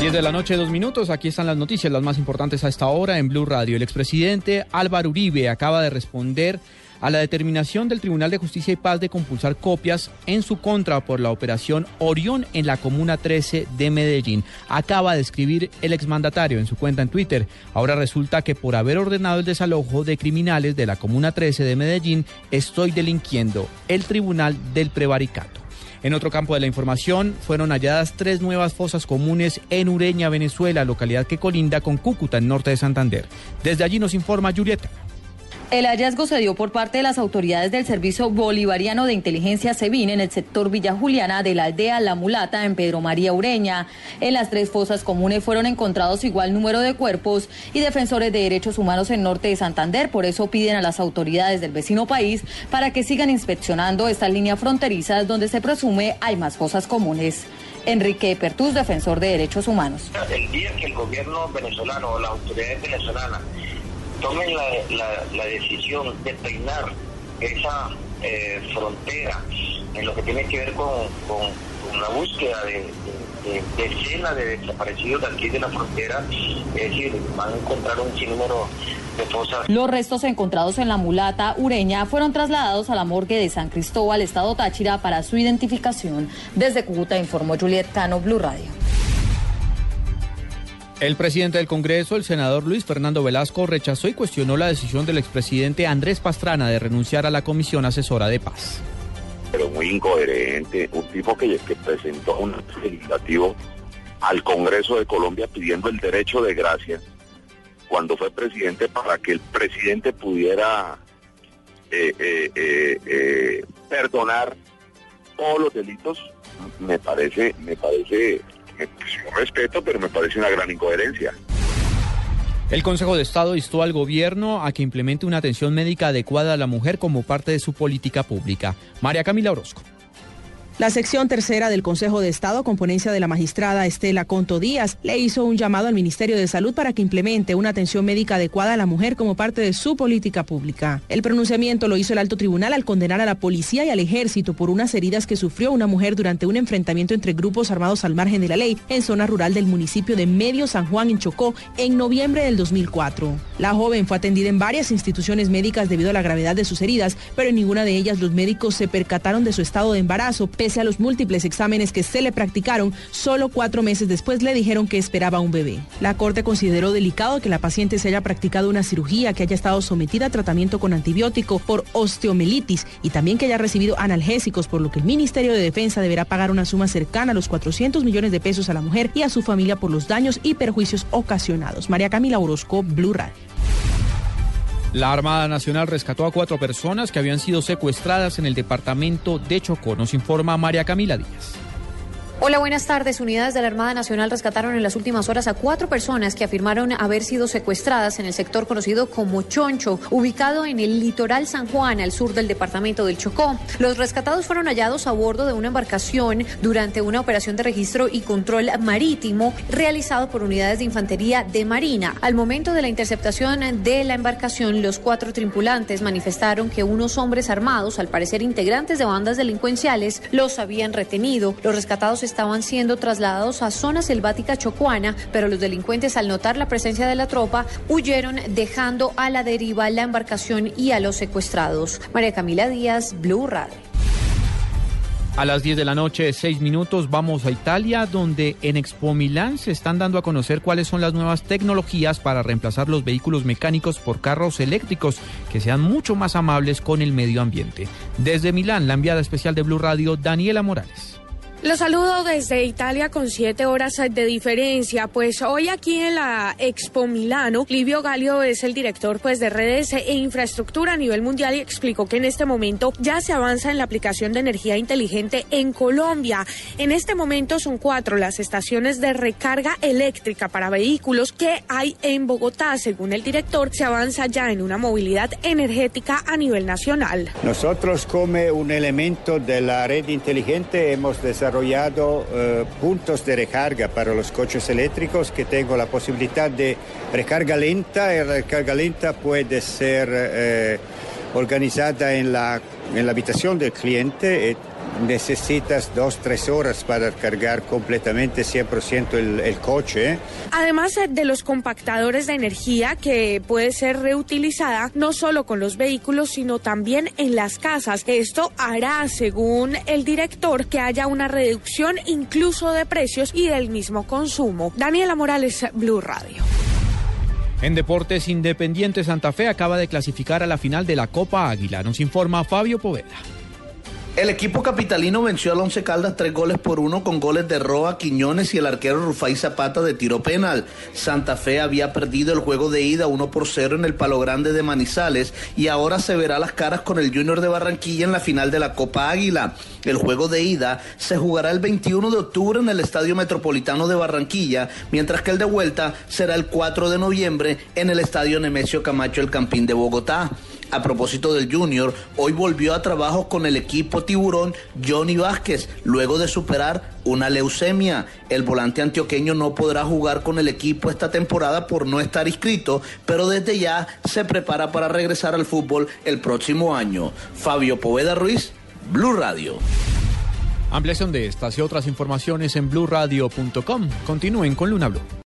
10 de la noche, dos minutos. Aquí están las noticias, las más importantes a esta hora en Blue Radio. El expresidente Álvaro Uribe acaba de responder a la determinación del Tribunal de Justicia y Paz de compulsar copias en su contra por la operación Orión en la Comuna 13 de Medellín. Acaba de escribir el exmandatario en su cuenta en Twitter. Ahora resulta que por haber ordenado el desalojo de criminales de la Comuna 13 de Medellín, estoy delinquiendo el Tribunal del Prevaricato. En otro campo de la información, fueron halladas tres nuevas fosas comunes en Ureña, Venezuela, localidad que colinda con Cúcuta, en norte de Santander. Desde allí nos informa Julieta. El hallazgo se dio por parte de las autoridades del Servicio Bolivariano de Inteligencia SEBIN en el sector Villa Juliana de la aldea La Mulata en Pedro María Ureña. En las tres fosas comunes fueron encontrados igual número de cuerpos y defensores de derechos humanos en norte de Santander. Por eso piden a las autoridades del vecino país para que sigan inspeccionando estas líneas fronterizas donde se presume hay más fosas comunes. Enrique Pertús, defensor de derechos humanos. El día que el gobierno venezolano o las autoridades venezolanas tomen la, la, decisión de peinar esa eh, frontera en lo que tiene que ver con, con, la búsqueda de, de, de, de desaparecidos de aquí de la frontera, es decir, van a encontrar un sinnúmero de fosas. Los restos encontrados en la mulata ureña fueron trasladados a la morgue de San Cristóbal, Estado Táchira, para su identificación. Desde Cúcuta informó Juliet Cano, Blue Radio. El presidente del Congreso, el senador Luis Fernando Velasco, rechazó y cuestionó la decisión del expresidente Andrés Pastrana de renunciar a la Comisión Asesora de Paz. Pero muy incoherente, un tipo que, que presentó un legislativo al Congreso de Colombia pidiendo el derecho de gracia cuando fue presidente para que el presidente pudiera eh, eh, eh, perdonar todos los delitos, me parece, me parece respeto, pero me parece una gran incoherencia. El Consejo de Estado instó al gobierno a que implemente una atención médica adecuada a la mujer como parte de su política pública. María Camila Orozco. La sección tercera del Consejo de Estado, con ponencia de la magistrada Estela Conto Díaz, le hizo un llamado al Ministerio de Salud para que implemente una atención médica adecuada a la mujer como parte de su política pública. El pronunciamiento lo hizo el alto tribunal al condenar a la policía y al ejército por unas heridas que sufrió una mujer durante un enfrentamiento entre grupos armados al margen de la ley en zona rural del municipio de Medio San Juan en Chocó en noviembre del 2004. La joven fue atendida en varias instituciones médicas debido a la gravedad de sus heridas, pero en ninguna de ellas los médicos se percataron de su estado de embarazo, pese a los múltiples exámenes que se le practicaron, solo cuatro meses después le dijeron que esperaba un bebé. La Corte consideró delicado que la paciente se haya practicado una cirugía, que haya estado sometida a tratamiento con antibiótico por osteomelitis y también que haya recibido analgésicos, por lo que el Ministerio de Defensa deberá pagar una suma cercana a los 400 millones de pesos a la mujer y a su familia por los daños y perjuicios ocasionados. María Camila Orozco, Blue Radio. La Armada Nacional rescató a cuatro personas que habían sido secuestradas en el departamento de Chocó. Nos informa María Camila Díaz. Hola, buenas tardes. Unidades de la Armada Nacional rescataron en las últimas horas a cuatro personas que afirmaron haber sido secuestradas en el sector conocido como Choncho, ubicado en el litoral San Juan, al sur del departamento del Chocó. Los rescatados fueron hallados a bordo de una embarcación durante una operación de registro y control marítimo realizado por unidades de infantería de Marina. Al momento de la interceptación de la embarcación, los cuatro tripulantes manifestaron que unos hombres armados, al parecer integrantes de bandas delincuenciales, los habían retenido. Los rescatados estaban siendo trasladados a zona selvática chocuana, pero los delincuentes al notar la presencia de la tropa huyeron dejando a la deriva la embarcación y a los secuestrados. María Camila Díaz, Blue Radio. A las 10 de la noche, 6 minutos, vamos a Italia, donde en Expo Milán se están dando a conocer cuáles son las nuevas tecnologías para reemplazar los vehículos mecánicos por carros eléctricos que sean mucho más amables con el medio ambiente. Desde Milán, la enviada especial de Blue Radio, Daniela Morales. Los saludo desde Italia con siete horas de diferencia. Pues hoy aquí en la Expo Milano, Livio Galio es el director pues de redes e infraestructura a nivel mundial y explicó que en este momento ya se avanza en la aplicación de energía inteligente en Colombia. En este momento son cuatro las estaciones de recarga eléctrica para vehículos que hay en Bogotá. Según el director, se avanza ya en una movilidad energética a nivel nacional. Nosotros como un elemento de la red inteligente hemos desarrollado eh, puntos de recarga para los coches eléctricos que tengo la posibilidad de recarga lenta y recarga lenta puede ser eh, organizada en la, en la habitación del cliente necesitas dos, tres horas para cargar completamente 100% el, el coche. Además de los compactadores de energía que puede ser reutilizada no solo con los vehículos, sino también en las casas. Esto hará, según el director, que haya una reducción incluso de precios y del mismo consumo. Daniela Morales, Blue Radio. En Deportes Independiente Santa Fe acaba de clasificar a la final de la Copa Águila. Nos informa Fabio Poveda. El equipo capitalino venció al Once Caldas tres goles por uno con goles de Roa, Quiñones y el arquero Rufai Zapata de tiro penal. Santa Fe había perdido el juego de ida 1 por 0 en el Palo Grande de Manizales y ahora se verá las caras con el Junior de Barranquilla en la final de la Copa Águila. El juego de ida se jugará el 21 de octubre en el Estadio Metropolitano de Barranquilla, mientras que el de vuelta será el 4 de noviembre en el Estadio Nemesio Camacho El Campín de Bogotá. A propósito del Junior, hoy volvió a trabajo con el equipo tiburón Johnny Vázquez, luego de superar una leucemia. El volante antioqueño no podrá jugar con el equipo esta temporada por no estar inscrito, pero desde ya se prepara para regresar al fútbol el próximo año. Fabio Poveda Ruiz, Blue Radio. Ampliación de estas y otras informaciones en blurradio.com. Continúen con Luna Blue.